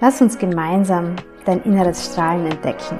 Lass uns gemeinsam dein inneres Strahlen entdecken.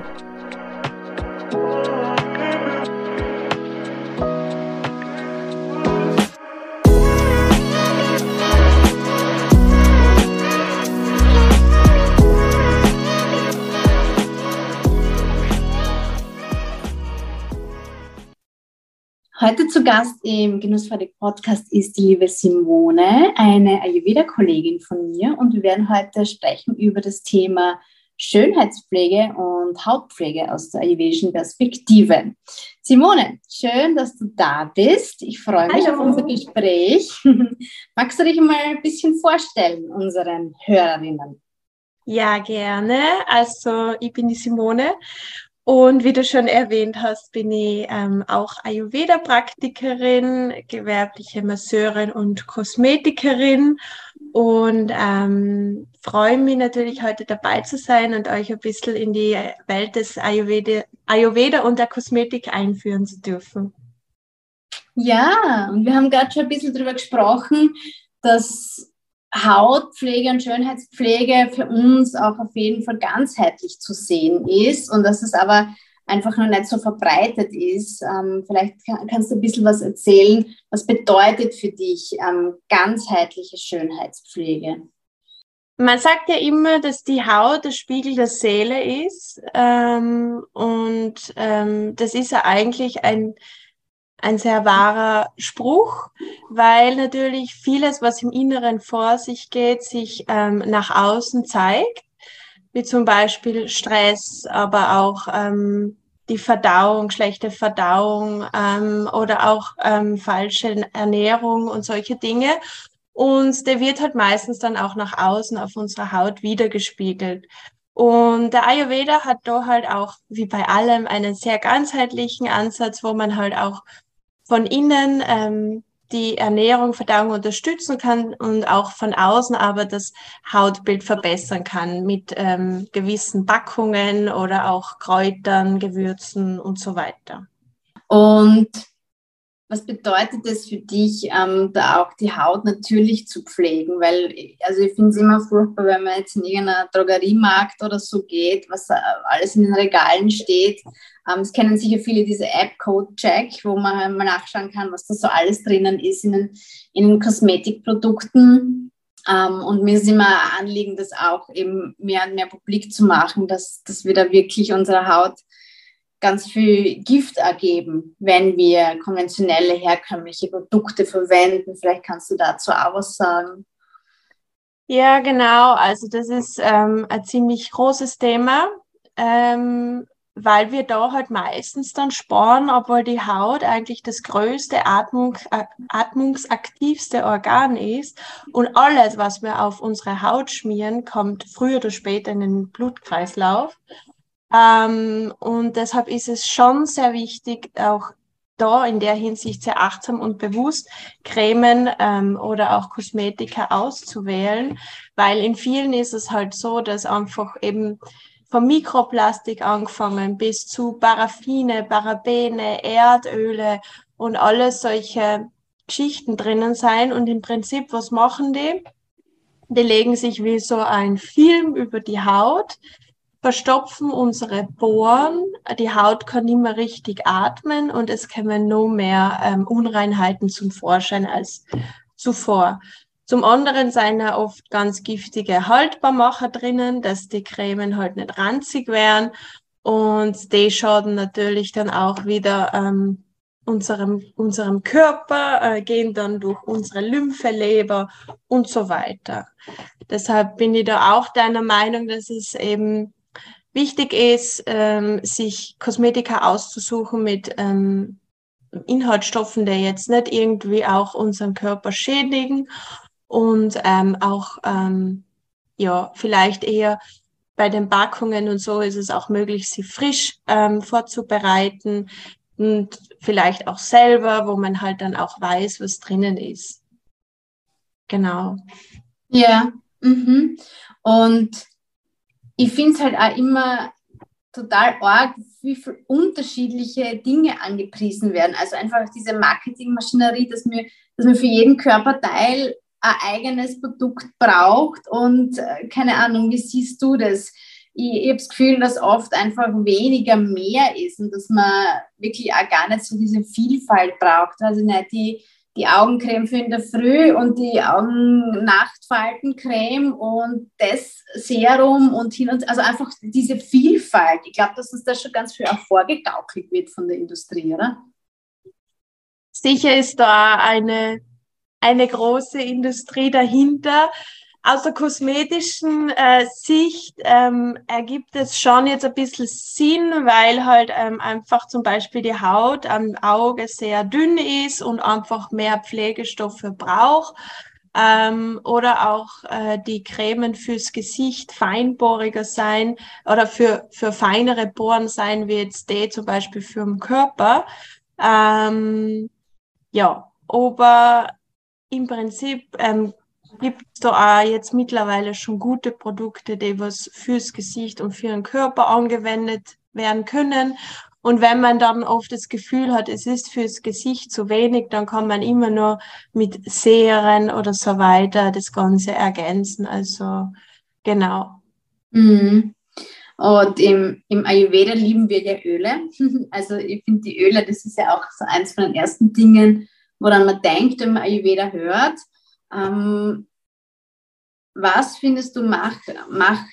Heute zu Gast im Genussfertig Podcast ist die liebe Simone, eine Ayurveda-Kollegin von mir und wir werden heute sprechen über das Thema Schönheitspflege und Hautpflege aus der ayurvedischen Perspektive. Simone, schön, dass du da bist. Ich freue mich Hallo. auf unser Gespräch. Magst du dich mal ein bisschen vorstellen, unseren Hörerinnen? Ja, gerne. Also ich bin die Simone und wie du schon erwähnt hast, bin ich ähm, auch Ayurveda-Praktikerin, gewerbliche Masseurin und Kosmetikerin und ähm, freue mich natürlich heute dabei zu sein und euch ein bisschen in die Welt des Ayurveda, Ayurveda und der Kosmetik einführen zu dürfen. Ja, und wir haben gerade schon ein bisschen darüber gesprochen, dass Hautpflege und Schönheitspflege für uns auch auf jeden Fall ganzheitlich zu sehen ist und dass es aber einfach noch nicht so verbreitet ist. Ähm, vielleicht kannst du ein bisschen was erzählen. Was bedeutet für dich ähm, ganzheitliche Schönheitspflege? Man sagt ja immer, dass die Haut der Spiegel der Seele ist. Ähm, und ähm, das ist ja eigentlich ein ein sehr wahrer Spruch, weil natürlich vieles, was im Inneren vor sich geht, sich ähm, nach außen zeigt, wie zum Beispiel Stress, aber auch ähm, die Verdauung, schlechte Verdauung ähm, oder auch ähm, falsche Ernährung und solche Dinge. Und der wird halt meistens dann auch nach außen auf unserer Haut wiedergespiegelt. Und der Ayurveda hat da halt auch, wie bei allem, einen sehr ganzheitlichen Ansatz, wo man halt auch von innen ähm, die Ernährung, Verdauung unterstützen kann und auch von außen aber das Hautbild verbessern kann mit ähm, gewissen Backungen oder auch Kräutern, Gewürzen und so weiter. Und was bedeutet es für dich, ähm, da auch die Haut natürlich zu pflegen? Weil, also ich finde es immer furchtbar, wenn man jetzt in irgendeiner Drogeriemarkt oder so geht, was alles in den Regalen steht. Ähm, es kennen sicher viele diese App Code Check, wo man mal nachschauen kann, was da so alles drinnen ist in den, in den Kosmetikprodukten. Ähm, und mir ist immer ein Anliegen, das auch eben mehr und mehr publik zu machen, dass, dass wir da wirklich unsere Haut ganz viel Gift ergeben, wenn wir konventionelle, herkömmliche Produkte verwenden. Vielleicht kannst du dazu auch was sagen. Ja, genau. Also das ist ähm, ein ziemlich großes Thema, ähm, weil wir da halt meistens dann sparen, obwohl die Haut eigentlich das größte Atmung, äh, atmungsaktivste Organ ist. Und alles, was wir auf unsere Haut schmieren, kommt früher oder später in den Blutkreislauf. Ähm, und deshalb ist es schon sehr wichtig, auch da in der Hinsicht sehr achtsam und bewusst Cremen ähm, oder auch Kosmetika auszuwählen, weil in vielen ist es halt so, dass einfach eben vom Mikroplastik angefangen bis zu Paraffine, Parabene, Erdöle und alles solche Geschichten drinnen sein. Und im Prinzip, was machen die? Die legen sich wie so ein Film über die Haut, verstopfen unsere Poren, die Haut kann nicht mehr richtig atmen und es kommen noch mehr ähm, Unreinheiten zum Vorschein als zuvor. Zum anderen sind da oft ganz giftige Haltbarmacher drinnen, dass die Cremen halt nicht ranzig werden. Und die schaden natürlich dann auch wieder ähm, unserem, unserem Körper, äh, gehen dann durch unsere Lymphe, Leber und so weiter. Deshalb bin ich da auch deiner Meinung, dass es eben wichtig ist, ähm, sich Kosmetika auszusuchen mit ähm, Inhaltsstoffen, die jetzt nicht irgendwie auch unseren Körper schädigen und ähm, auch ähm, ja vielleicht eher bei den Backungen und so ist es auch möglich, sie frisch ähm, vorzubereiten und vielleicht auch selber, wo man halt dann auch weiß, was drinnen ist. Genau. Ja. Mhm. Und ich finde es halt auch immer total arg, wie viele unterschiedliche Dinge angepriesen werden. Also einfach diese Marketingmaschinerie, dass mir, dass man für jeden Körperteil ein eigenes Produkt braucht und äh, keine Ahnung, wie siehst du das? Ich, ich habe das Gefühl, dass oft einfach weniger mehr ist und dass man wirklich auch gar nicht so diese Vielfalt braucht. Also nicht die, die Augencreme für in der Früh und die Augennachtfaltencreme und das Serum und hin und also einfach diese Vielfalt. Ich glaube, dass uns das schon ganz viel auch vorgegaukelt wird von der Industrie, oder? Sicher ist da eine, eine große Industrie dahinter aus der kosmetischen äh, Sicht ähm, ergibt es schon jetzt ein bisschen Sinn, weil halt ähm, einfach zum Beispiel die Haut am Auge sehr dünn ist und einfach mehr Pflegestoffe braucht. Ähm, oder auch äh, die Cremen fürs Gesicht feinbohriger sein oder für, für feinere Poren sein, wie jetzt die zum Beispiel für den Körper. Ähm, ja, aber im Prinzip ähm, gibt es da auch jetzt mittlerweile schon gute Produkte, die was fürs Gesicht und für den Körper angewendet werden können. Und wenn man dann oft das Gefühl hat, es ist fürs Gesicht zu wenig, dann kann man immer nur mit Serien oder so weiter das Ganze ergänzen. Also genau. Mhm. Und im, im Ayurveda lieben wir ja Öle. Also ich finde die Öle, das ist ja auch so eins von den ersten Dingen, woran man denkt, wenn man Ayurveda hört. Ähm, was findest du macht, macht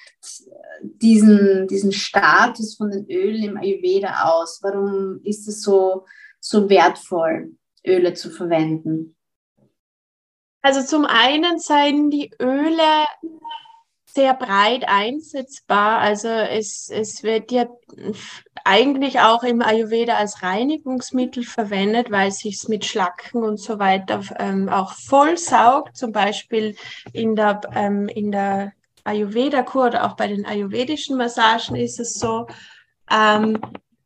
diesen, diesen Status von den Ölen im Ayurveda aus? Warum ist es so, so wertvoll, Öle zu verwenden? Also zum einen seien die Öle sehr breit einsetzbar. Also es, es wird ja eigentlich auch im Ayurveda als Reinigungsmittel verwendet, weil es sich mit Schlacken und so weiter ähm, auch vollsaugt. Zum Beispiel in der, ähm, in der Ayurveda-Kur oder auch bei den ayurvedischen Massagen ist es so. Ähm,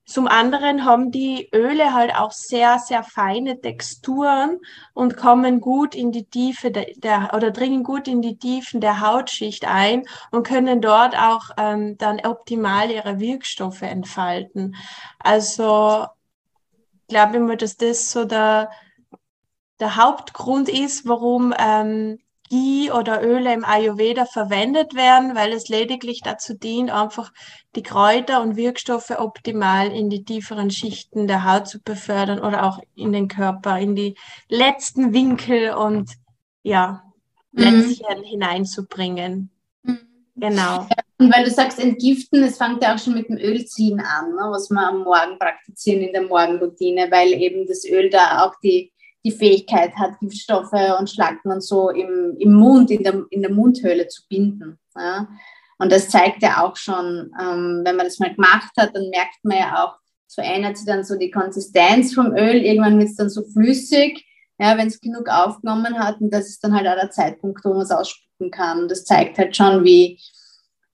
zum anderen haben die Öle halt auch sehr, sehr feine Texturen und kommen gut in die Tiefe der, der oder dringen gut in die Tiefen der Hautschicht ein und können dort auch ähm, dann optimal ihre Wirkstoffe entfalten. Also ich glaube immer, dass das so der, der Hauptgrund ist, warum ähm, Ghee oder Öle im Ayurveda verwendet werden, weil es lediglich dazu dient, einfach die Kräuter und Wirkstoffe optimal in die tieferen Schichten der Haut zu befördern oder auch in den Körper, in die letzten Winkel und ja, mhm. hineinzubringen. Mhm. Genau. Und weil du sagst, entgiften, es fängt ja auch schon mit dem Ölziehen an, ne, was wir am Morgen praktizieren in der Morgenroutine, weil eben das Öl da auch die die Fähigkeit hat, Giftstoffe und Schlacken und so im, im Mund, in der, in der Mundhöhle zu binden. Ja? Und das zeigt ja auch schon, ähm, wenn man das mal gemacht hat, dann merkt man ja auch, es verändert sich dann so die Konsistenz vom Öl, irgendwann wird es dann so flüssig, ja, wenn es genug aufgenommen hat und das ist dann halt auch der Zeitpunkt, wo man es ausspucken kann. Und das zeigt halt schon, wie,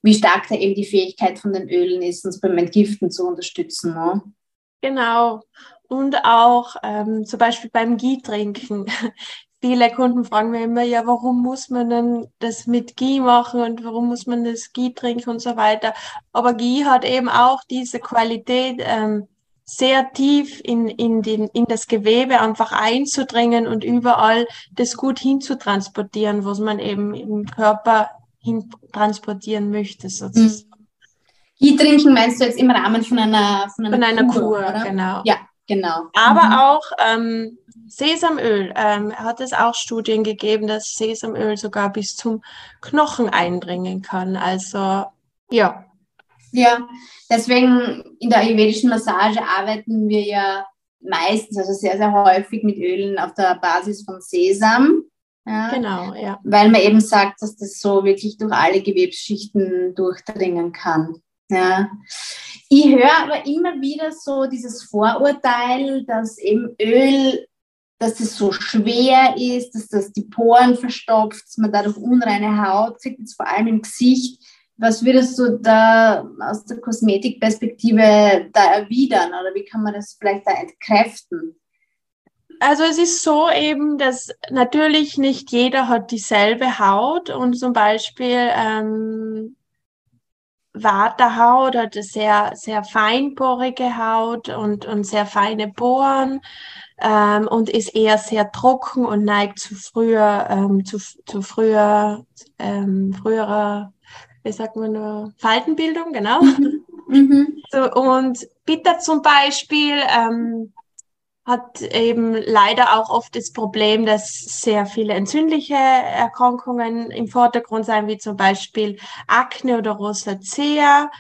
wie stark da eben die Fähigkeit von den Ölen ist, uns beim Entgiften zu unterstützen. Ne? Genau. Und auch ähm, zum Beispiel beim Ghee trinken. Viele Kunden fragen mir immer, ja, warum muss man denn das mit Ghee machen und warum muss man das Ghee trinken und so weiter. Aber Ghee hat eben auch diese Qualität, ähm, sehr tief in, in, den, in das Gewebe einfach einzudringen und überall das gut hinzutransportieren, was man eben im Körper hin transportieren möchte, sozusagen. Ghee trinken meinst du jetzt im Rahmen von einer, von einer, von einer Kur, Kur genau. Ja, genau. Aber mhm. auch ähm, Sesamöl ähm, hat es auch Studien gegeben, dass Sesamöl sogar bis zum Knochen eindringen kann. Also ja. Ja, deswegen in der ayurvedischen Massage arbeiten wir ja meistens, also sehr, sehr häufig mit Ölen auf der Basis von Sesam. Ja, genau, ja. Weil man eben sagt, dass das so wirklich durch alle Gewebsschichten durchdringen kann. Ja. Ich höre aber immer wieder so dieses Vorurteil, dass eben Öl, dass es so schwer ist, dass das die Poren verstopft, dass man dadurch unreine Haut kriegt, jetzt vor allem im Gesicht. Was würdest du da aus der Kosmetikperspektive da erwidern oder wie kann man das vielleicht da entkräften? Also es ist so eben, dass natürlich nicht jeder hat dieselbe Haut und zum Beispiel ähm, Waterhaut hat eine sehr, sehr feinporige Haut und, und sehr feine Poren ähm, und ist eher sehr trocken und neigt zu früher, ähm, zu, zu früher, ähm, früherer wie sagt man nur, Faltenbildung, genau. Mhm. mhm. So, und Bitter zum Beispiel ähm, hat eben leider auch oft das Problem, dass sehr viele entzündliche Erkrankungen im Vordergrund sein, wie zum Beispiel Akne oder Rosacea.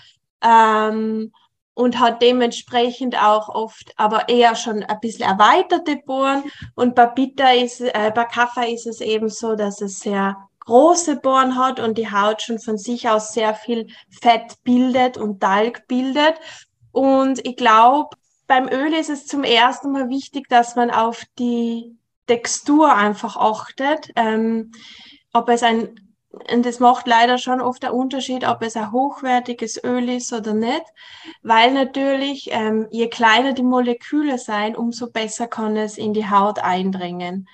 Ähm, und hat dementsprechend auch oft, aber eher schon ein bisschen erweiterte Bohren. Und bei Bitter ist, äh, bei Kaffee ist es eben so, dass es sehr große Bohren hat und die Haut schon von sich aus sehr viel Fett bildet und Talg bildet. Und ich glaube, beim Öl ist es zum ersten Mal wichtig, dass man auf die Textur einfach achtet. Ähm, ob es ein, und das macht leider schon oft der Unterschied, ob es ein hochwertiges Öl ist oder nicht, weil natürlich, ähm, je kleiner die Moleküle sein, umso besser kann es in die Haut eindringen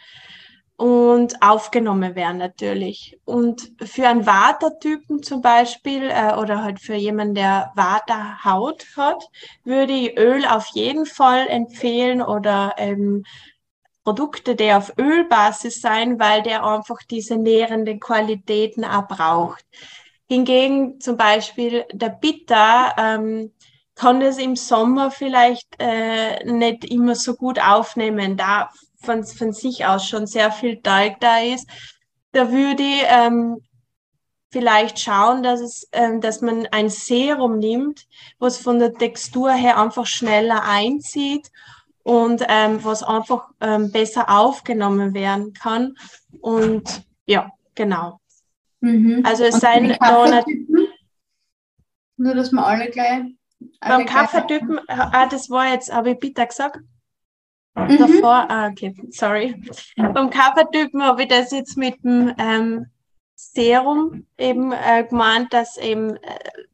und aufgenommen werden natürlich. Und für einen Watertypen zum Beispiel äh, oder halt für jemanden, der Waterhaut hat, würde ich Öl auf jeden Fall empfehlen oder ähm, Produkte, die auf Ölbasis sein, weil der einfach diese nährenden Qualitäten auch braucht. Hingegen zum Beispiel der Bitter ähm, kann das im Sommer vielleicht äh, nicht immer so gut aufnehmen. Da von, von sich aus schon sehr viel Talg da ist, da würde ich ähm, vielleicht schauen, dass, es, ähm, dass man ein Serum nimmt, was von der Textur her einfach schneller einzieht und ähm, was einfach ähm, besser aufgenommen werden kann. Und ja, genau. Mhm. Also es seien nur, dass wir alle gleich. Alle beim Kaffeetypen, ah, das war jetzt, habe ich bitte gesagt? Mhm. Davor, ah, okay, sorry. Beim Covertypen habe ich das jetzt mit dem ähm, Serum eben äh, gemeint, dass eben äh,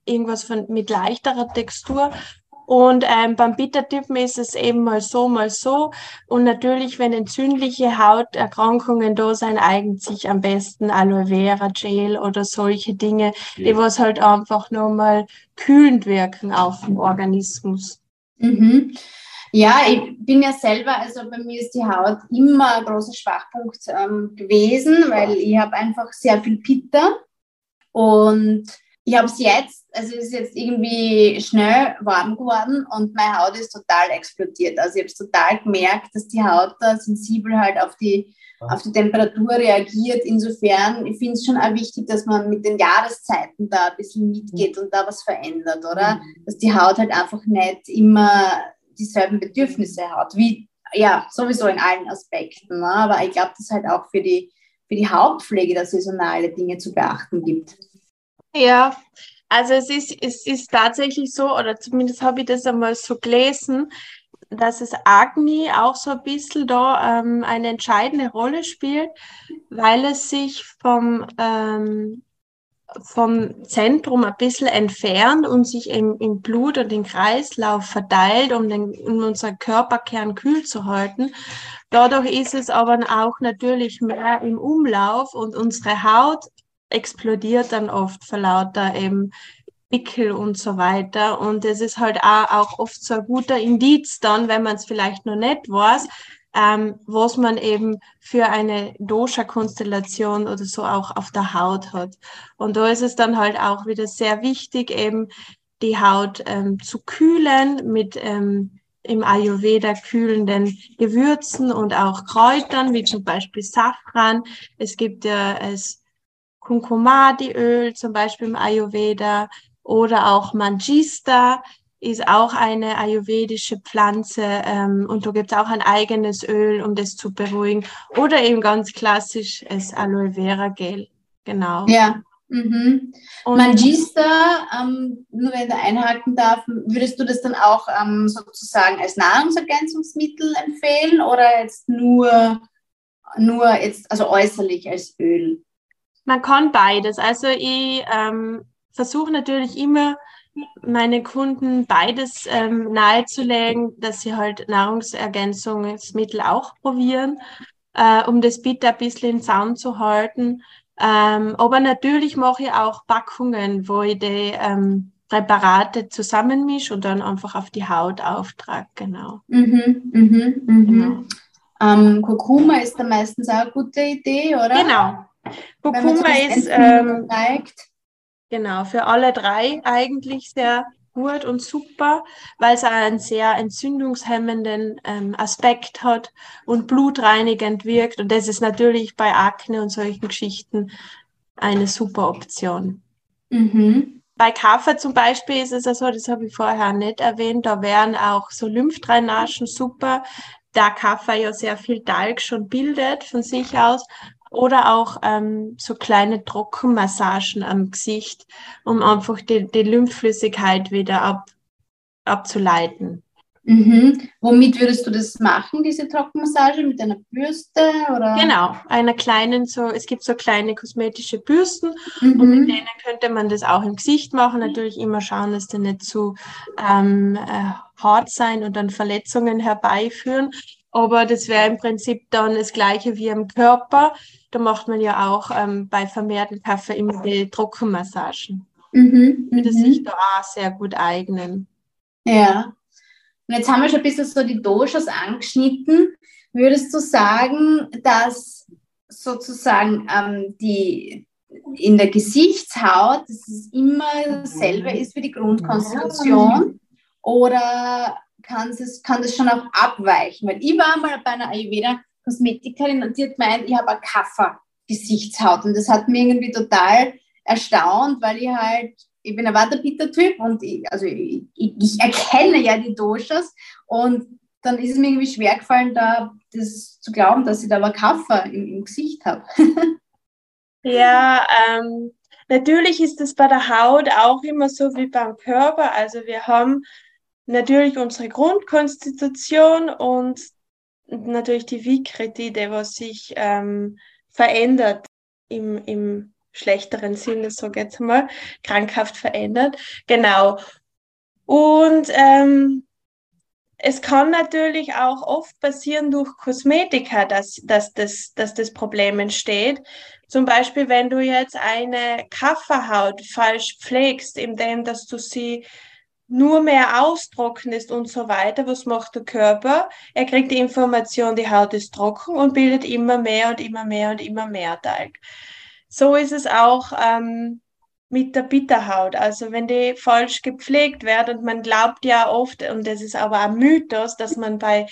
irgendwas von, mit leichterer Textur. Und ähm, beim Bittertypen ist es eben mal so, mal so. Und natürlich, wenn entzündliche Hauterkrankungen da sind, eignet sich am besten Aloe Vera Gel oder solche Dinge, ja. die was halt einfach nochmal kühlend wirken auf den Organismus. Mhm. Ja, ich bin ja selber, also bei mir ist die Haut immer ein großer Schwachpunkt ähm, gewesen, weil ich habe einfach sehr viel Pitter und ich habe es jetzt, also es ist jetzt irgendwie schnell warm geworden und meine Haut ist total explodiert. Also ich habe es total gemerkt, dass die Haut da sensibel halt auf die, auf die Temperatur reagiert. Insofern, ich finde es schon auch wichtig, dass man mit den Jahreszeiten da ein bisschen mitgeht und da was verändert, oder? Mhm. Dass die Haut halt einfach nicht immer dieselben Bedürfnisse hat, wie ja sowieso in allen Aspekten. Ne? Aber ich glaube, dass halt auch für die, für die Hautpflege da saisonale Dinge zu beachten gibt. Ja, also es ist, es ist tatsächlich so, oder zumindest habe ich das einmal so gelesen, dass es Agni auch so ein bisschen da ähm, eine entscheidende Rolle spielt, weil es sich vom ähm, vom Zentrum ein bisschen entfernt und sich im, im Blut und im Kreislauf verteilt, um, den, um unseren Körperkern kühl zu halten. Dadurch ist es aber auch natürlich mehr im Umlauf und unsere Haut explodiert dann oft vor lauter eben Pickel und so weiter. Und es ist halt auch, auch oft so ein guter Indiz dann, wenn man es vielleicht noch nicht weiß, ähm, was man eben für eine Dosha-Konstellation oder so auch auf der Haut hat. Und da ist es dann halt auch wieder sehr wichtig, eben die Haut ähm, zu kühlen mit ähm, im Ayurveda kühlenden Gewürzen und auch Kräutern, wie zum Beispiel Safran. Es gibt ja das Kunkumadi-Öl, zum Beispiel im Ayurveda, oder auch Mangista ist auch eine ayurvedische Pflanze ähm, und da gibt es auch ein eigenes Öl, um das zu beruhigen. Oder eben ganz klassisch das Aloe Vera Gel. Genau. Ja. Mhm. Mangista, ähm, nur wenn du einhaken darf, würdest du das dann auch ähm, sozusagen als Nahrungsergänzungsmittel empfehlen oder jetzt nur, nur jetzt, also äußerlich als Öl? Man kann beides. Also ich ähm, versuche natürlich immer meine Kunden beides ähm, nahezulegen, dass sie halt Nahrungsergänzungsmittel auch probieren, äh, um das bitte ein bisschen in Zaun zu halten. Ähm, aber natürlich mache ich auch Packungen, wo ich die ähm, Präparate zusammenmische und dann einfach auf die Haut auftrage, genau. Mhm, mhm, mhm. genau. Ähm, Kurkuma ist da meistens auch eine gute Idee, oder? Genau. Kurkuma ist ähm, Genau, für alle drei eigentlich sehr gut und super, weil es einen sehr entzündungshemmenden ähm, Aspekt hat und blutreinigend wirkt. Und das ist natürlich bei Akne und solchen Geschichten eine super Option. Mhm. Bei Kaffee zum Beispiel ist es ja so, das habe ich vorher nicht erwähnt, da wären auch so Lymphdrainagen super, da Kaffee ja sehr viel Talg schon bildet von sich aus oder auch ähm, so kleine Trockenmassagen am Gesicht, um einfach die, die Lymphflüssigkeit wieder ab, abzuleiten. Mhm. Womit würdest du das machen, diese Trockenmassage? Mit einer Bürste? Oder? Genau, einer kleinen, so, es gibt so kleine kosmetische Bürsten mhm. und mit denen könnte man das auch im Gesicht machen. Natürlich immer schauen, dass die nicht zu ähm, äh, hart sein und dann Verletzungen herbeiführen. Aber das wäre im Prinzip dann das gleiche wie am Körper. Da macht man ja auch ähm, bei vermehrten Kaffee immer die Trockenmassagen. Mhm, Würde mhm. sich da auch sehr gut eignen. Ja. Und jetzt haben wir schon ein bisschen so die Doshas angeschnitten. Würdest du sagen, dass sozusagen ähm, die in der Gesichtshaut, dass es immer dasselbe ist wie die Grundkonstitution? Oder kann es kann das schon auch abweichen? Weil ich war mal bei einer Ayurveda Kosmetikerin und die hat gemeint, ich habe eine Kaffer-Gesichtshaut. Und das hat mir irgendwie total erstaunt, weil ich halt, ich bin ein Waterpeter-Typ und ich, also ich, ich, erkenne ja die Doshas und dann ist es mir irgendwie schwer gefallen, da das zu glauben, dass ich da aber Kaffer im, im Gesicht habe. ja, ähm, natürlich ist es bei der Haut auch immer so wie beim Körper. Also wir haben natürlich unsere Grundkonstitution und natürlich die Vikriti, was sich ähm, verändert im, im schlechteren Sinne, so jetzt mal, krankhaft verändert. Genau. Und ähm, es kann natürlich auch oft passieren durch Kosmetika, dass, dass, das, dass das Problem entsteht. Zum Beispiel, wenn du jetzt eine Kafferhaut falsch pflegst, indem dass du sie nur mehr austrocknest und so weiter, was macht der Körper? Er kriegt die Information, die Haut ist trocken und bildet immer mehr und immer mehr und immer mehr Talg. So ist es auch ähm, mit der Bitterhaut. Also wenn die falsch gepflegt wird und man glaubt ja oft, und das ist aber ein Mythos, dass man bei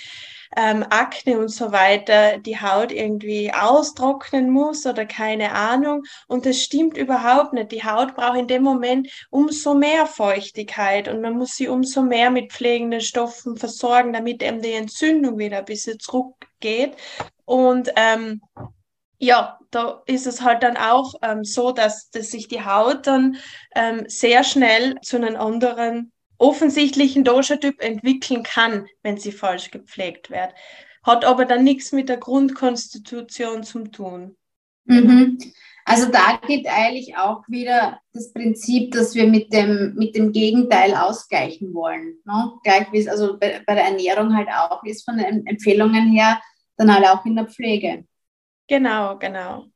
ähm, Akne und so weiter die Haut irgendwie austrocknen muss oder keine Ahnung. Und das stimmt überhaupt nicht. Die Haut braucht in dem Moment umso mehr Feuchtigkeit und man muss sie umso mehr mit pflegenden Stoffen versorgen, damit eben die Entzündung wieder ein bisschen zurückgeht. Und ähm, ja, da ist es halt dann auch ähm, so, dass, dass sich die Haut dann ähm, sehr schnell zu einem anderen offensichtlichen Dosha-Typ entwickeln kann, wenn sie falsch gepflegt wird. Hat aber dann nichts mit der Grundkonstitution zu tun. Mhm. Also da geht eigentlich auch wieder das Prinzip, dass wir mit dem, mit dem Gegenteil ausgleichen wollen. Ne? Gleich wie es also bei, bei der Ernährung halt auch ist, von den Empfehlungen her, dann halt auch in der Pflege. Genau, genau.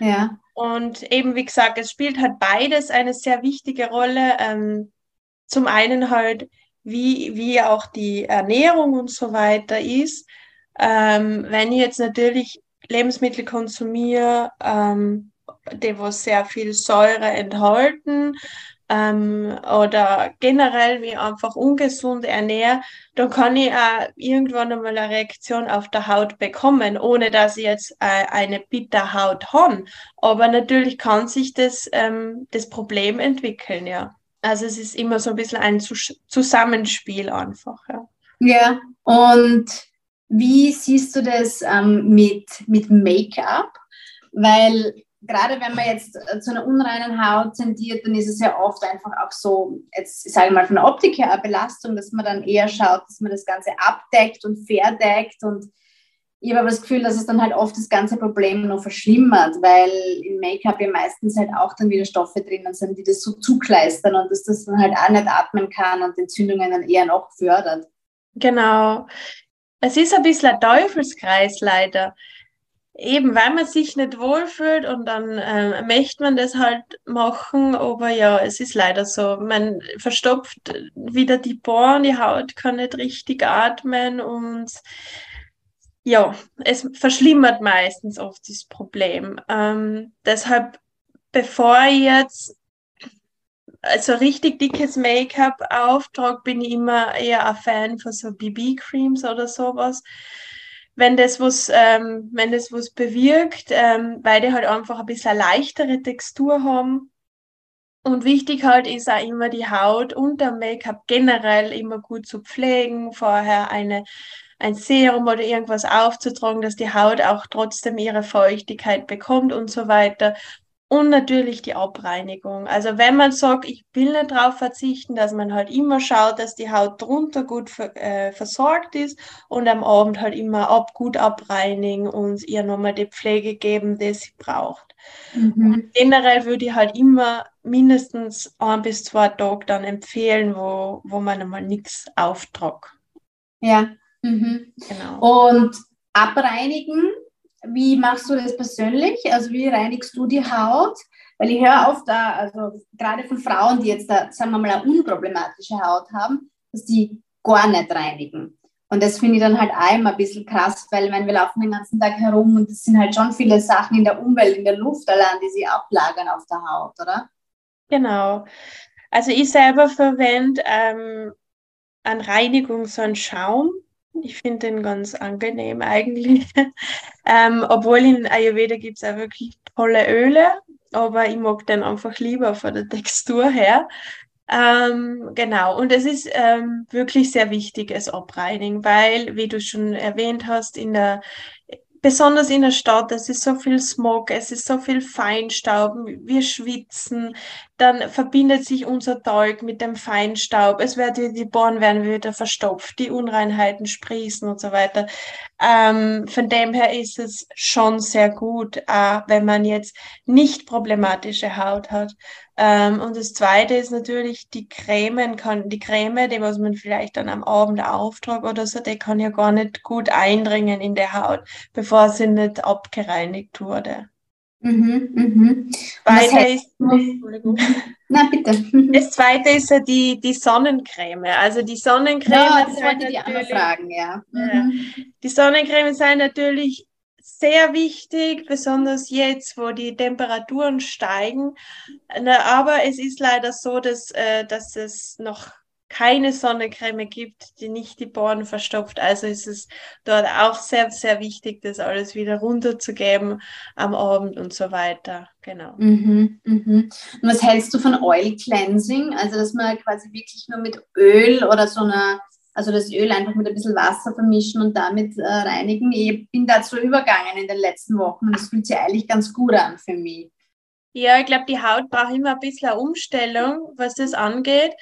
Ja. Und eben, wie gesagt, es spielt halt beides eine sehr wichtige Rolle. Ähm, zum einen halt, wie, wie auch die Ernährung und so weiter ist. Ähm, wenn ich jetzt natürlich Lebensmittel konsumiere, ähm, die wo sehr viel Säure enthalten ähm, oder generell mich einfach ungesund ernähre, dann kann ich auch irgendwann einmal eine Reaktion auf der Haut bekommen, ohne dass ich jetzt äh, eine Bitterhaut habe. Aber natürlich kann sich das, ähm, das Problem entwickeln, ja. Also es ist immer so ein bisschen ein Zusammenspiel einfach, ja. Ja, und wie siehst du das ähm, mit, mit Make-up? Weil gerade wenn man jetzt äh, zu einer unreinen Haut tendiert, dann ist es ja oft einfach auch so, jetzt sage ich mal von der Optik her eine Belastung, dass man dann eher schaut, dass man das Ganze abdeckt und verdeckt und ich habe aber das Gefühl, dass es dann halt oft das ganze Problem noch verschlimmert, weil im Make-up ja meistens halt auch dann wieder Stoffe drinnen sind, die das so zukleistern und dass das dann halt auch nicht atmen kann und Entzündungen dann eher noch fördert. Genau. Es ist ein bisschen ein Teufelskreis leider eben, weil man sich nicht wohlfühlt und dann äh, möchte man das halt machen, aber ja, es ist leider so. Man verstopft wieder die Poren, die Haut kann nicht richtig atmen und ja, es verschlimmert meistens oft das Problem. Ähm, deshalb, bevor ich jetzt also richtig dickes Make-up auftrage, bin ich immer eher ein Fan von so BB-Creams oder sowas wenn das was, ähm, wenn das was bewirkt, ähm, weil die halt einfach ein bisschen leichtere Textur haben. Und wichtig halt ist auch immer die Haut und der Make-up generell immer gut zu pflegen, vorher eine, ein Serum oder irgendwas aufzutragen, dass die Haut auch trotzdem ihre Feuchtigkeit bekommt und so weiter. Und natürlich die Abreinigung. Also wenn man sagt, ich will nicht darauf verzichten, dass man halt immer schaut, dass die Haut drunter gut äh, versorgt ist und am Abend halt immer ab, gut abreinigen und ihr nochmal die Pflege geben, die sie braucht. Mhm. generell würde ich halt immer mindestens ein bis zwei Tage dann empfehlen, wo, wo man einmal nichts auftragt. Ja, mhm. genau. Und abreinigen wie machst du das persönlich? Also wie reinigst du die Haut? Weil ich höre oft da, also gerade von Frauen, die jetzt da, sagen wir mal, eine unproblematische Haut haben, dass die gar nicht reinigen. Und das finde ich dann halt auch immer ein bisschen krass, weil wenn wir laufen den ganzen Tag herum und es sind halt schon viele Sachen in der Umwelt, in der Luft allein, die sich ablagern auf der Haut, oder? Genau. Also ich selber verwende ähm, an Reinigung so einen Schaum, ich finde den ganz angenehm eigentlich. ähm, obwohl in Ayurveda gibt es auch wirklich tolle Öle, aber ich mag den einfach lieber von der Textur her. Ähm, genau, und es ist ähm, wirklich sehr wichtig, es abreinigen, weil, wie du schon erwähnt hast, in der besonders in der Stadt, es ist so viel Smog, es ist so viel Feinstaub, wir schwitzen, dann verbindet sich unser Talg mit dem Feinstaub, es wird, die Bohren werden wieder verstopft, die Unreinheiten sprießen und so weiter. Ähm, von dem her ist es schon sehr gut, äh, wenn man jetzt nicht problematische Haut hat. Ähm, und das zweite ist natürlich die Creme, kann, die Creme, die was man vielleicht dann am Abend auftragt oder so, die kann ja gar nicht gut eindringen in der Haut, bevor sie nicht abgereinigt wurde. Mhm, mhm. Weiter ist, Na, bitte. Das zweite ist ja die, die Sonnencreme. Also die Sonnencreme. Ja, das wollte ich die fragen, ja. Mhm. Die Sonnencreme sind natürlich sehr wichtig, besonders jetzt, wo die Temperaturen steigen. Aber es ist leider so, dass, äh, dass es noch keine Sonnencreme gibt, die nicht die Poren verstopft. Also ist es dort auch sehr, sehr wichtig, das alles wieder runterzugeben am Abend und so weiter. Genau. Mhm, mhm. Und was hältst du von Oil Cleansing? Also, dass man quasi wirklich nur mit Öl oder so einer, also das Öl einfach mit ein bisschen Wasser vermischen und damit äh, reinigen. Ich bin dazu übergangen in den letzten Wochen und es fühlt sich eigentlich ganz gut an für mich. Ja, ich glaube, die Haut braucht immer ein bisschen eine Umstellung, was das angeht.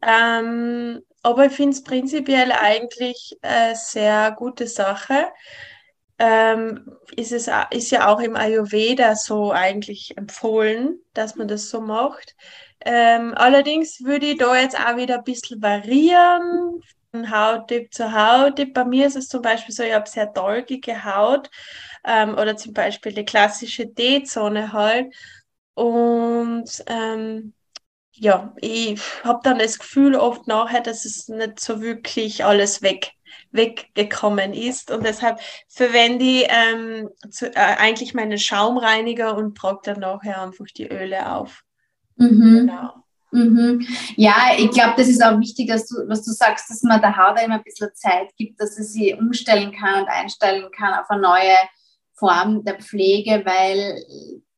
Ähm, aber ich finde es prinzipiell eigentlich eine sehr gute Sache. Ähm, ist, es, ist ja auch im Ayurveda so eigentlich empfohlen, dass man das so macht. Ähm, allerdings würde ich da jetzt auch wieder ein bisschen variieren, Hauttyp zu Hauttyp. Bei mir ist es zum Beispiel so, ich habe sehr dolgige Haut ähm, oder zum Beispiel die klassische D-Zone halt. Und ähm, ja, ich habe dann das Gefühl oft nachher, dass es nicht so wirklich alles weg weggekommen ist und deshalb verwende ich ähm, zu, äh, eigentlich meinen Schaumreiniger und trage dann nachher einfach die Öle auf. Mhm. Genau. Mhm. Ja, ich glaube, das ist auch wichtig, dass du, was du sagst, dass man der Haut immer ein bisschen Zeit gibt, dass sie sie umstellen kann und einstellen kann auf eine neue Form der Pflege, weil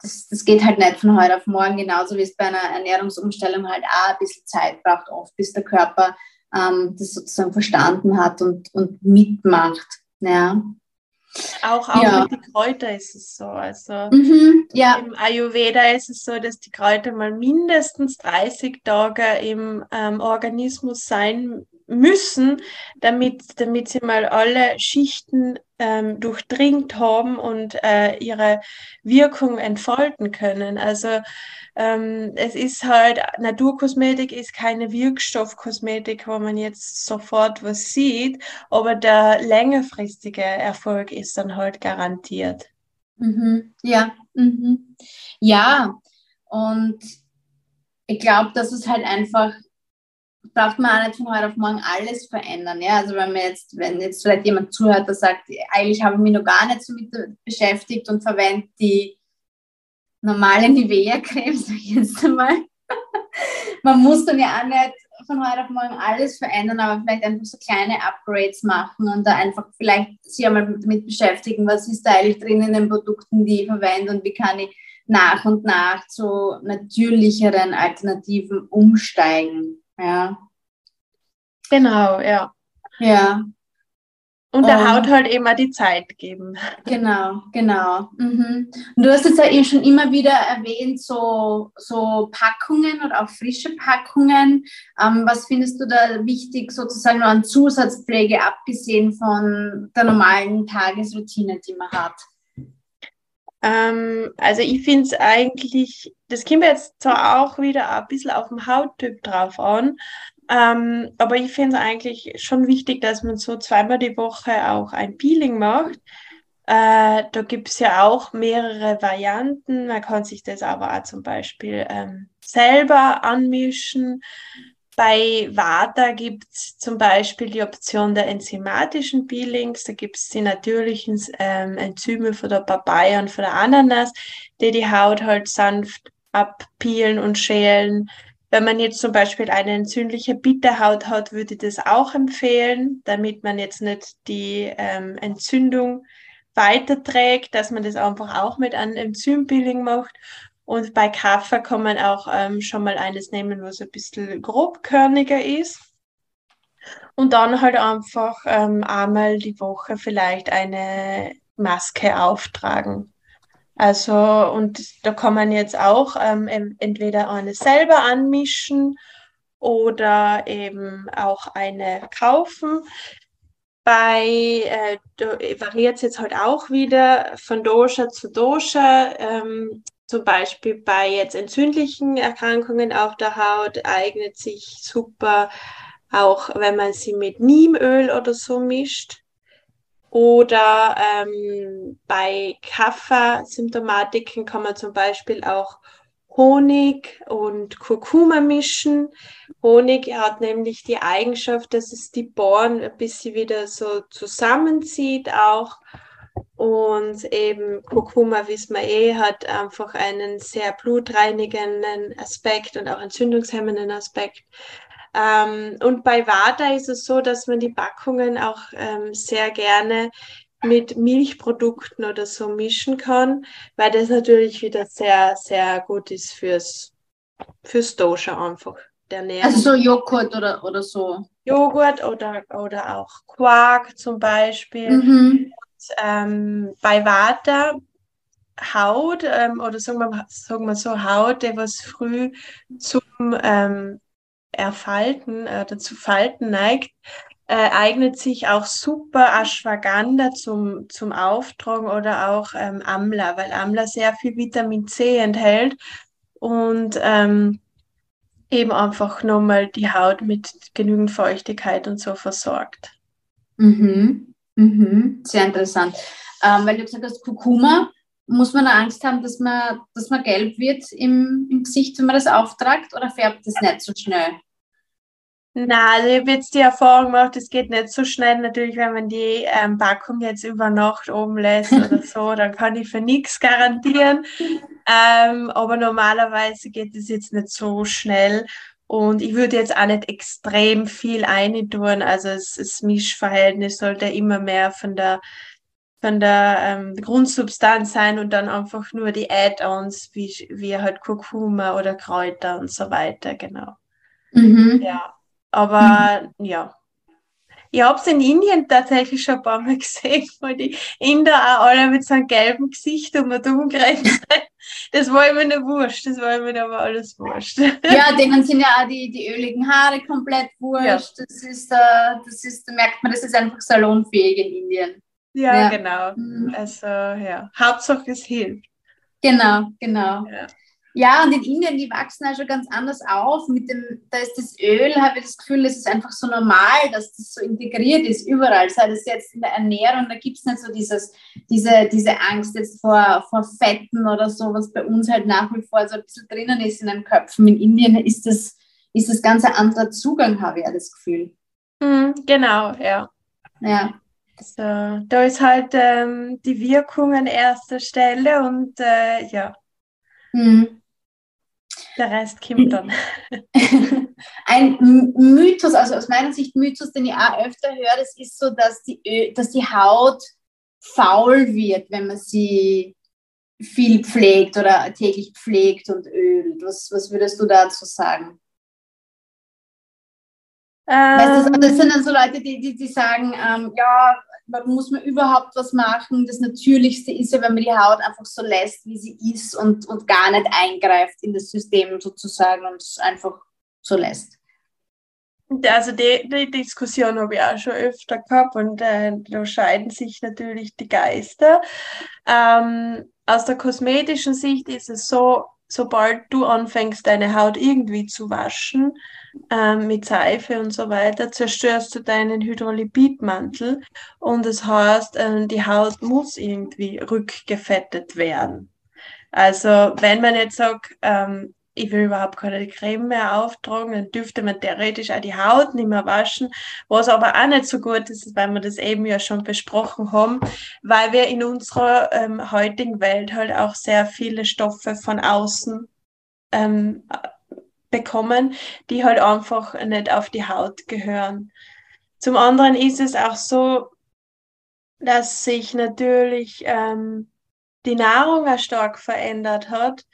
das, das geht halt nicht von heute auf morgen, genauso wie es bei einer Ernährungsumstellung halt auch ein bisschen Zeit braucht, oft bis der Körper ähm, das sozusagen verstanden hat und, und mitmacht. Ja. Auch, auch ja. mit den Kräutern ist es so. Also mhm, ja. im Ayurveda ist es so, dass die Kräuter mal mindestens 30 Tage im ähm, Organismus sein müssen, damit, damit sie mal alle Schichten ähm, durchdringt haben und äh, ihre Wirkung entfalten können. Also ähm, es ist halt, Naturkosmetik ist keine Wirkstoffkosmetik, wo man jetzt sofort was sieht, aber der längerfristige Erfolg ist dann halt garantiert. Mhm. Ja, mhm. ja, und ich glaube, dass es halt einfach braucht man auch nicht von heute auf morgen alles verändern. Ja? Also wenn man jetzt, wenn jetzt vielleicht jemand zuhört, der sagt, eigentlich habe ich mich noch gar nicht so mit beschäftigt und verwende die normale Nivea-Creme, sage ich jetzt einmal. man muss dann ja auch nicht von heute auf morgen alles verändern, aber vielleicht einfach so kleine Upgrades machen und da einfach vielleicht sich einmal damit beschäftigen, was ist da eigentlich drin in den Produkten, die ich verwende und wie kann ich nach und nach zu natürlicheren Alternativen umsteigen. Ja. Genau, ja. Ja. Und der Haut halt eben auch die Zeit geben. Genau, genau. Mhm. Und du hast jetzt ja eben schon immer wieder erwähnt, so, so Packungen oder auch frische Packungen. Ähm, was findest du da wichtig, sozusagen nur an Zusatzpflege, abgesehen von der normalen Tagesroutine, die man hat? Ähm, also ich finde es eigentlich, das kommt jetzt zwar auch wieder ein bisschen auf den Hauttyp drauf an, ähm, aber ich finde es eigentlich schon wichtig, dass man so zweimal die Woche auch ein Peeling macht. Äh, da gibt es ja auch mehrere Varianten. Man kann sich das aber auch zum Beispiel ähm, selber anmischen. Bei Vata gibt es zum Beispiel die Option der enzymatischen Peelings. Da gibt es die natürlichen ähm, Enzyme von der Papaya und von der Ananas, die die Haut halt sanft abpeelen und schälen. Wenn man jetzt zum Beispiel eine entzündliche Bitterhaut hat, würde ich das auch empfehlen, damit man jetzt nicht die ähm, Entzündung weiterträgt, dass man das einfach auch mit einem Enzympeeling macht. Und bei Kaffee kann man auch ähm, schon mal eines nehmen, was ein bisschen grobkörniger ist. Und dann halt einfach ähm, einmal die Woche vielleicht eine Maske auftragen. Also, und da kann man jetzt auch ähm, entweder eine selber anmischen oder eben auch eine kaufen. Bei, äh, variiert es jetzt halt auch wieder von Dosha zu Dosha. Ähm, zum Beispiel bei jetzt entzündlichen Erkrankungen auf der Haut eignet sich super, auch wenn man sie mit Niemöl oder so mischt. Oder ähm, bei Kaffer-Symptomatiken kann man zum Beispiel auch Honig und Kurkuma mischen. Honig hat nämlich die Eigenschaft, dass es die Bohren ein bisschen wieder so zusammenzieht auch und eben Kurkuma, wissen wir eh, hat einfach einen sehr blutreinigenden Aspekt und auch entzündungshemmenden Aspekt. Ähm, und bei Vata ist es so, dass man die Packungen auch ähm, sehr gerne mit Milchprodukten oder so mischen kann, weil das natürlich wieder sehr, sehr gut ist fürs, fürs Dosha einfach. Der Also so Joghurt oder, oder so. Joghurt oder, oder auch Quark zum Beispiel. Mhm ähm, bei Vata Haut ähm, oder sagen wir, sagen wir so Haut, der was früh zum ähm, Erfalten oder zu Falten neigt, äh, eignet sich auch super Ashwagandha zum, zum Auftragen oder auch ähm, Amla, weil Amla sehr viel Vitamin C enthält und ähm, eben einfach nochmal die Haut mit genügend Feuchtigkeit und so versorgt. Mhm. Mhm, sehr interessant. Ähm, weil du gesagt hast, Kurkuma, muss man Angst haben, dass man, dass man gelb wird im, im Gesicht, wenn man das auftragt, oder färbt das nicht so schnell? Na, also ich habe jetzt die Erfahrung gemacht, es geht nicht so schnell. Natürlich, wenn man die ähm, Packung jetzt über Nacht oben lässt oder so, dann kann ich für nichts garantieren. Ähm, aber normalerweise geht es jetzt nicht so schnell. Und ich würde jetzt auch nicht extrem viel eintun. Also es, das Mischverhältnis sollte immer mehr von der, von der ähm, Grundsubstanz sein und dann einfach nur die Add-ons, wie, wie halt Kurkuma oder Kräuter und so weiter, genau. Mhm. Ja, aber mhm. ja, ich habe es in Indien tatsächlich schon ein paar Mal gesehen, weil die Inder auch alle mit so einem gelben Gesicht um und sind. Das war immer eine Wurscht, das war immer aber alles wurscht. Ja, denen sind ja auch die, die öligen Haare komplett wurscht. Ja. Das, ist, äh, das ist, da merkt man, das ist einfach salonfähig in Indien. Ja, ja. genau. Mhm. Also, ja, Hauptsache es hilft. Genau, genau. Ja. Ja, und in Indien, die wachsen auch schon ganz anders auf. Mit dem, da ist das Öl, habe ich das Gefühl, das ist einfach so normal, dass das so integriert ist überall. Sei das jetzt in der Ernährung, da gibt es nicht so dieses, diese, diese Angst jetzt vor, vor Fetten oder so, was bei uns halt nach wie vor so ein bisschen drinnen ist in den Köpfen. In Indien ist das, ist das ganz ein anderer Zugang, habe ich ja das Gefühl. Mhm, genau, ja. Ja. So, da ist halt ähm, die Wirkung an erster Stelle und äh, ja. Mhm. Der Rest kommt dann. Ein Mythos, also aus meiner Sicht Mythos, den ich auch öfter höre, das ist so, dass die, dass die Haut faul wird, wenn man sie viel pflegt oder täglich pflegt und ölt. Was, was würdest du dazu sagen? Ähm, weißt du, das sind dann so Leute, die, die, die sagen, ähm, ja, muss man überhaupt was machen? Das Natürlichste ist ja, wenn man die Haut einfach so lässt, wie sie ist und, und gar nicht eingreift in das System sozusagen und es einfach so lässt. Also die, die Diskussion habe ich auch schon öfter gehabt und äh, da scheiden sich natürlich die Geister. Ähm, aus der kosmetischen Sicht ist es so, sobald du anfängst, deine Haut irgendwie zu waschen, ähm, mit Seife und so weiter, zerstörst du deinen Hydrolipidmantel und das heißt, ähm, die Haut muss irgendwie rückgefettet werden. Also wenn man jetzt sagt, ähm, ich will überhaupt keine Creme mehr auftragen, dann dürfte man theoretisch auch die Haut nicht mehr waschen, was aber auch nicht so gut ist, weil wir das eben ja schon besprochen haben, weil wir in unserer ähm, heutigen Welt halt auch sehr viele Stoffe von außen ähm, bekommen, die halt einfach nicht auf die Haut gehören. Zum anderen ist es auch so, dass sich natürlich ähm, die Nahrung auch stark verändert hat.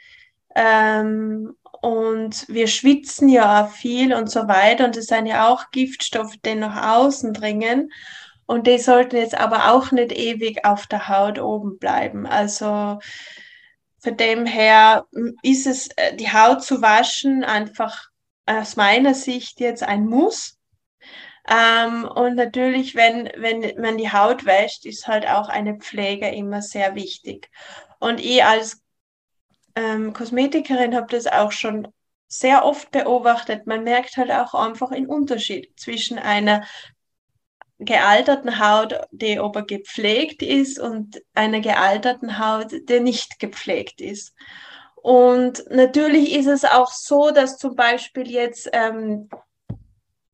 Ähm, und wir schwitzen ja auch viel und so weiter. Und es sind ja auch Giftstoffe, die nach außen dringen. Und die sollten jetzt aber auch nicht ewig auf der Haut oben bleiben. Also von dem her ist es, äh, die Haut zu waschen, einfach aus meiner Sicht jetzt ein Muss. Ähm, und natürlich, wenn, wenn man die Haut wäscht, ist halt auch eine Pflege immer sehr wichtig. Und ich als ähm, Kosmetikerin habe das auch schon sehr oft beobachtet. Man merkt halt auch einfach einen Unterschied zwischen einer gealterten Haut, die aber gepflegt ist und einer gealterten Haut, die nicht gepflegt ist. Und natürlich ist es auch so, dass zum Beispiel jetzt, ähm,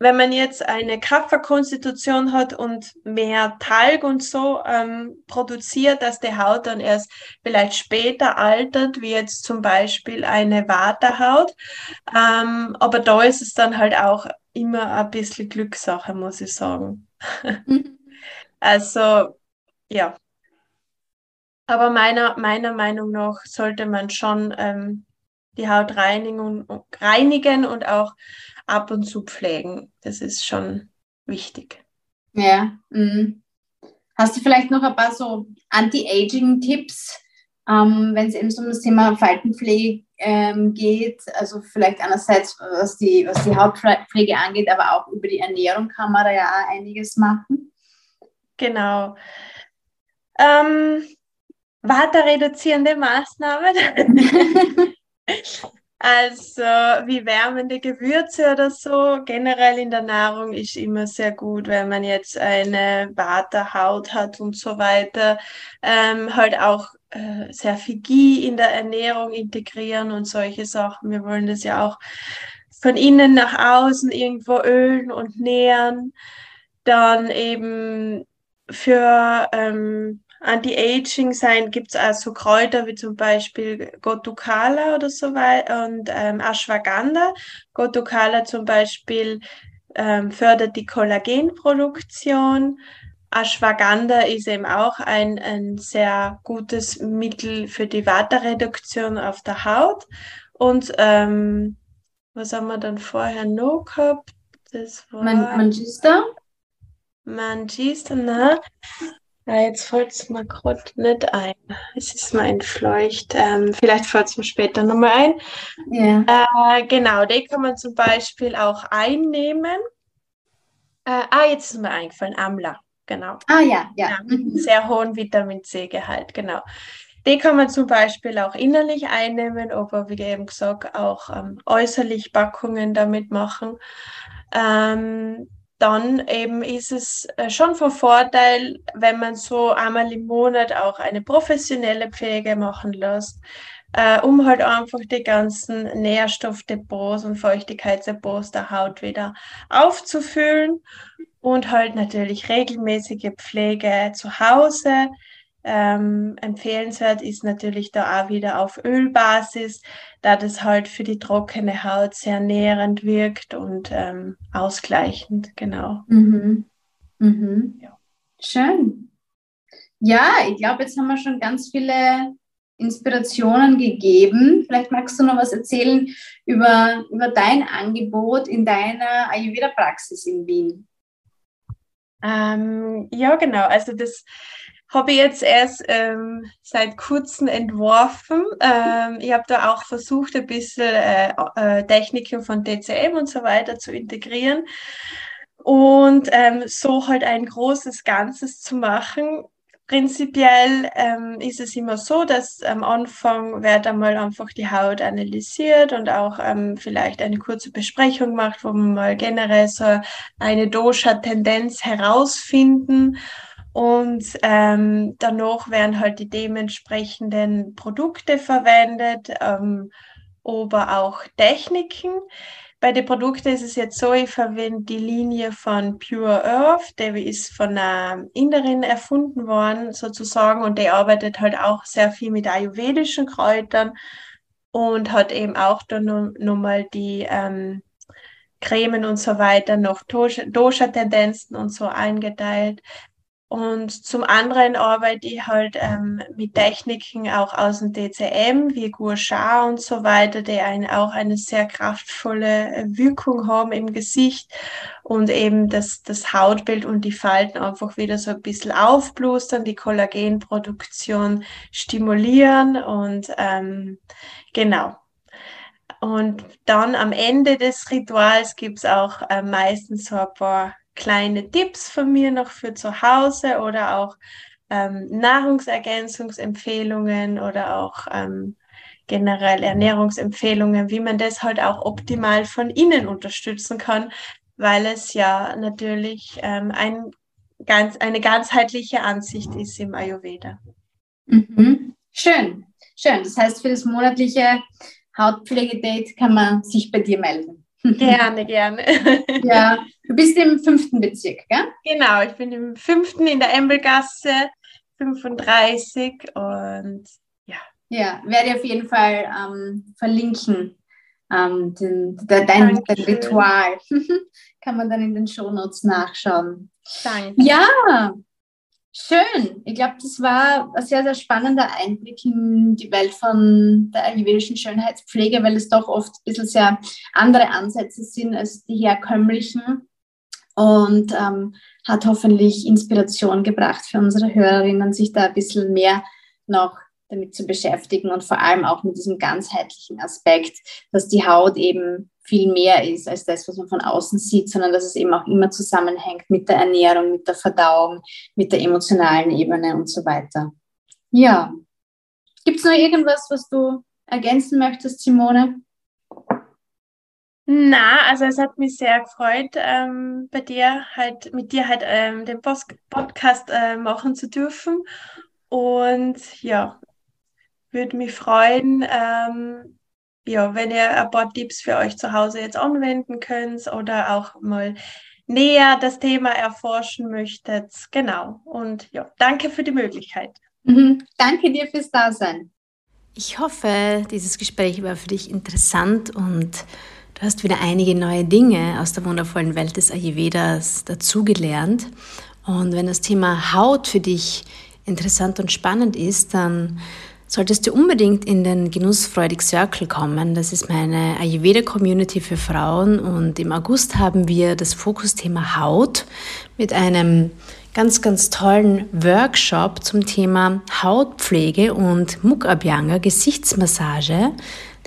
wenn man jetzt eine Kraftverkonstitution hat und mehr Talg und so ähm, produziert, dass die Haut dann erst vielleicht später altert, wie jetzt zum Beispiel eine Waterhaut. Ähm, aber da ist es dann halt auch immer ein bisschen Glückssache, muss ich sagen. Mhm. also, ja. Aber meiner, meiner Meinung nach sollte man schon ähm, die Haut reinigen, reinigen und auch ab und zu pflegen. Das ist schon wichtig. Ja. Mhm. Hast du vielleicht noch ein paar so Anti-Aging-Tipps, ähm, wenn es eben so um das Thema Faltenpflege ähm, geht? Also vielleicht einerseits, was die, was die Hautpflege angeht, aber auch über die Ernährung kann man da ja auch einiges machen. Genau. Ähm, Waterreduzierende Maßnahmen. Also wie wärmende Gewürze oder so. Generell in der Nahrung ist immer sehr gut, wenn man jetzt eine Waterhaut hat und so weiter. Ähm, halt auch äh, sehr viel Ghee in der Ernährung integrieren und solche Sachen. Wir wollen das ja auch von innen nach außen irgendwo ölen und nähren. Dann eben für ähm, Anti-Aging sein, gibt es auch so Kräuter wie zum Beispiel Gotukala oder so weiter und ähm, Ashwagandha. Gotukala zum Beispiel ähm, fördert die Kollagenproduktion. Ashwagandha ist eben auch ein, ein sehr gutes Mittel für die Waterreduktion auf der Haut. Und ähm, was haben wir dann vorher noch gehabt? Das war Manchester? Manchester, ne? Ja, jetzt fällt es mir gerade nicht ein. Es ist mir entfleucht. Ähm, vielleicht fällt es mir später nochmal ein. Yeah. Äh, genau, die kann man zum Beispiel auch einnehmen. Äh, ah, jetzt ist mir eingefallen, Amla. Genau. Ah ja, ja. ja sehr hohen Vitamin C-Gehalt, genau. Die kann man zum Beispiel auch innerlich einnehmen, aber wie eben gesagt, auch ähm, äußerlich Packungen damit machen. Ähm, dann eben ist es äh, schon von Vorteil, wenn man so einmal im Monat auch eine professionelle Pflege machen lässt, äh, um halt einfach die ganzen Nährstoffdepots und Feuchtigkeitsdepots der Haut wieder aufzufüllen und halt natürlich regelmäßige Pflege zu Hause. Ähm, empfehlenswert ist natürlich da auch wieder auf Ölbasis, da das halt für die trockene Haut sehr nährend wirkt und ähm, ausgleichend, genau. Mhm. Mhm. Ja. Schön. Ja, ich glaube, jetzt haben wir schon ganz viele Inspirationen gegeben. Vielleicht magst du noch was erzählen über, über dein Angebot in deiner Ayurveda-Praxis in Wien. Ähm, ja, genau. Also das habe ich jetzt erst ähm, seit kurzem entworfen. Ähm, ich habe da auch versucht, ein bisschen äh, äh, Techniken von DCM und so weiter zu integrieren und ähm, so halt ein großes Ganzes zu machen. Prinzipiell ähm, ist es immer so, dass am Anfang wird einmal einfach die Haut analysiert und auch ähm, vielleicht eine kurze Besprechung macht, wo man mal generell so eine Dosha-Tendenz herausfinden und ähm, danach werden halt die dementsprechenden Produkte verwendet, ähm, aber auch Techniken. Bei den Produkten ist es jetzt so, ich verwende die Linie von Pure Earth, die ist von einer Inderin erfunden worden sozusagen und die arbeitet halt auch sehr viel mit ayurvedischen Kräutern und hat eben auch dann nochmal die ähm, Cremen und so weiter noch Dosha-Tendenzen und so eingeteilt. Und zum anderen arbeite ich halt ähm, mit Techniken auch aus dem DCM, wie Gua Sha und so weiter, die einen auch eine sehr kraftvolle äh, Wirkung haben im Gesicht und eben das, das Hautbild und die Falten einfach wieder so ein bisschen aufblustern, die Kollagenproduktion stimulieren und ähm, genau. Und dann am Ende des Rituals gibt es auch äh, meistens so ein paar kleine Tipps von mir noch für zu Hause oder auch ähm, Nahrungsergänzungsempfehlungen oder auch ähm, generell Ernährungsempfehlungen, wie man das halt auch optimal von innen unterstützen kann, weil es ja natürlich ähm, ein, ganz, eine ganzheitliche Ansicht ist im Ayurveda. Mhm. Schön, schön. Das heißt, für das monatliche Hautpflegedate kann man sich bei dir melden. Gerne, gerne. Ja, du bist im fünften Bezirk, gell? Genau, ich bin im fünften in der Embelgasse 35 und ja. Ja, werde ich auf jeden Fall ähm, verlinken. Ähm, den, der, dein, dein Ritual kann man dann in den Shownotes nachschauen. Danke. Ja, Schön. Ich glaube, das war ein sehr, sehr spannender Einblick in die Welt von der ayurvedischen Schönheitspflege, weil es doch oft ein bisschen sehr andere Ansätze sind als die herkömmlichen und ähm, hat hoffentlich Inspiration gebracht für unsere Hörerinnen, sich da ein bisschen mehr noch damit zu beschäftigen und vor allem auch mit diesem ganzheitlichen Aspekt, dass die Haut eben viel mehr ist als das, was man von außen sieht, sondern dass es eben auch immer zusammenhängt mit der Ernährung, mit der Verdauung, mit der emotionalen Ebene und so weiter. Ja. Gibt es noch irgendwas, was du ergänzen möchtest, Simone? Na, also es hat mich sehr gefreut, ähm, bei dir halt mit dir halt ähm, den Post Podcast äh, machen zu dürfen. Und ja, würde mich freuen, ähm, ja, wenn ihr ein paar Tipps für euch zu Hause jetzt anwenden könnt oder auch mal näher das Thema erforschen möchtet. Genau. Und ja, danke für die Möglichkeit. Mhm. Danke dir fürs Dasein. Ich hoffe, dieses Gespräch war für dich interessant und du hast wieder einige neue Dinge aus der wundervollen Welt des Ayurvedas dazugelernt. Und wenn das Thema Haut für dich interessant und spannend ist, dann solltest du unbedingt in den Genussfreudig Circle kommen. Das ist meine Ayurveda-Community für Frauen und im August haben wir das Fokusthema Haut mit einem ganz, ganz tollen Workshop zum Thema Hautpflege und Muckabhyanga, Gesichtsmassage.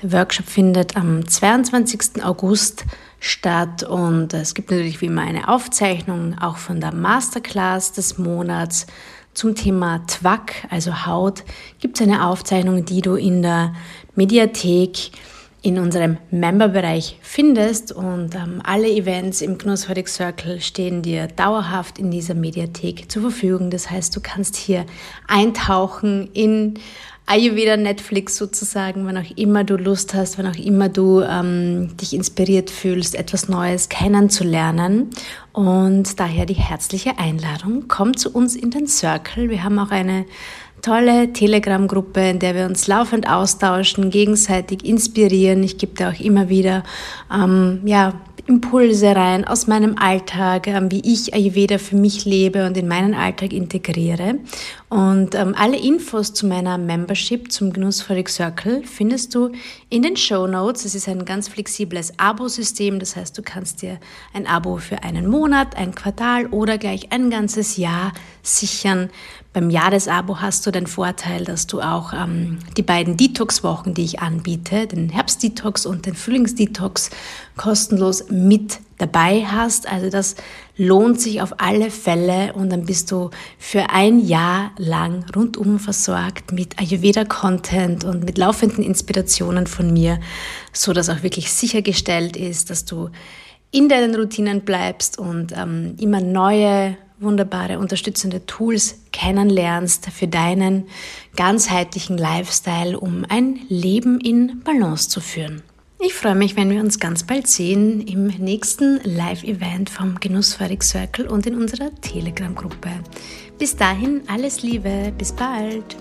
Der Workshop findet am 22. August statt und es gibt natürlich wie immer eine Aufzeichnung auch von der Masterclass des Monats zum Thema Twack, also Haut, gibt es eine Aufzeichnung, die du in der Mediathek in unserem Memberbereich findest und ähm, alle Events im Genussfreudig Circle stehen dir dauerhaft in dieser Mediathek zur Verfügung. Das heißt, du kannst hier eintauchen in Ayurveda Netflix sozusagen, wann auch immer du Lust hast, wann auch immer du ähm, dich inspiriert fühlst, etwas Neues kennenzulernen. Und daher die herzliche Einladung, komm zu uns in den Circle. Wir haben auch eine tolle Telegram-Gruppe, in der wir uns laufend austauschen, gegenseitig inspirieren. Ich gebe da auch immer wieder ähm, ja, Impulse rein aus meinem Alltag, ähm, wie ich Ayurveda für mich lebe und in meinen Alltag integriere. Und ähm, alle Infos zu meiner Membership zum Genussfreudig Circle findest du in den Show Notes. Es ist ein ganz flexibles Abo-System, das heißt, du kannst dir ein Abo für einen Monat, ein Quartal oder gleich ein ganzes Jahr sichern. Beim Jahresabo hast du den Vorteil, dass du auch ähm, die beiden Detox-Wochen, die ich anbiete, den Herbst-Detox und den Frühlings-Detox, kostenlos mit dabei hast. Also das lohnt sich auf alle Fälle und dann bist du für ein Jahr lang rundum versorgt mit Ayurveda-Content und mit laufenden Inspirationen von mir, so dass auch wirklich sichergestellt ist, dass du in deinen Routinen bleibst und ähm, immer neue wunderbare unterstützende Tools kennenlernst für deinen ganzheitlichen Lifestyle, um ein Leben in Balance zu führen. Ich freue mich, wenn wir uns ganz bald sehen im nächsten Live-Event vom Genussfreudig Circle und in unserer Telegram-Gruppe. Bis dahin alles Liebe, bis bald!